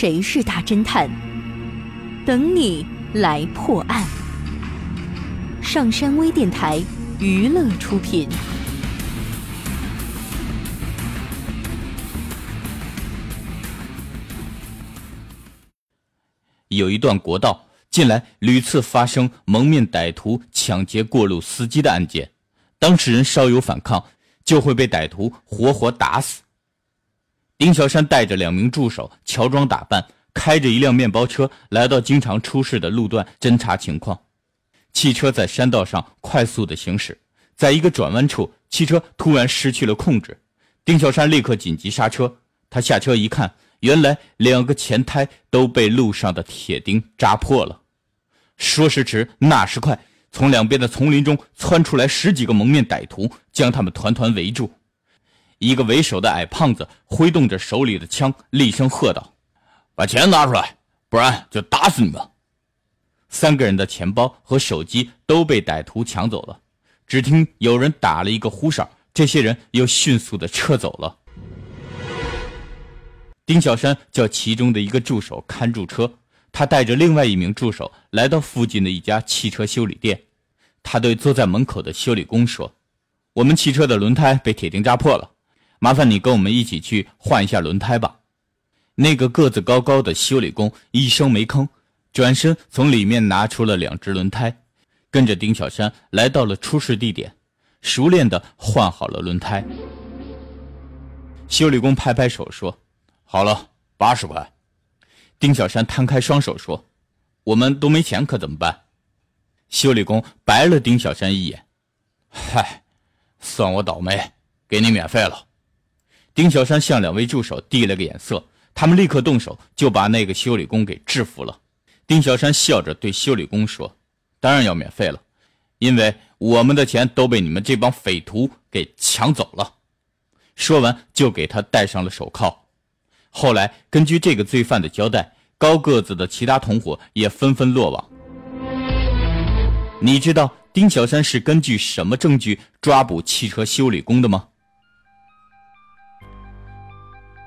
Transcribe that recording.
谁是大侦探？等你来破案。上山微电台娱乐出品。有一段国道，近来屡次发生蒙面歹徒抢劫过路司机的案件，当事人稍有反抗，就会被歹徒活活打死。丁小山带着两名助手，乔装打扮，开着一辆面包车，来到经常出事的路段侦查情况。汽车在山道上快速的行驶，在一个转弯处，汽车突然失去了控制，丁小山立刻紧急刹车。他下车一看。原来两个前胎都被路上的铁钉扎破了。说时迟，那时快，从两边的丛林中窜出来十几个蒙面歹徒，将他们团团围住。一个为首的矮胖子挥动着手里的枪，厉声喝道：“把钱拿出来，不然就打死你们！”三个人的钱包和手机都被歹徒抢走了。只听有人打了一个呼哨，这些人又迅速的撤走了。丁小山叫其中的一个助手看住车，他带着另外一名助手来到附近的一家汽车修理店。他对坐在门口的修理工说：“我们汽车的轮胎被铁钉扎破了，麻烦你跟我们一起去换一下轮胎吧。”那个个子高高的修理工一声没吭，转身从里面拿出了两只轮胎，跟着丁小山来到了出事地点，熟练地换好了轮胎。修理工拍拍手说。好了，八十块。丁小山摊开双手说：“我们都没钱，可怎么办？”修理工白了丁小山一眼：“嗨，算我倒霉，给你免费了。”丁小山向两位助手递了个眼色，他们立刻动手，就把那个修理工给制服了。丁小山笑着对修理工说：“当然要免费了，因为我们的钱都被你们这帮匪徒给抢走了。”说完，就给他戴上了手铐。后来，根据这个罪犯的交代，高个子的其他同伙也纷纷落网。你知道丁小山是根据什么证据抓捕汽车修理工的吗？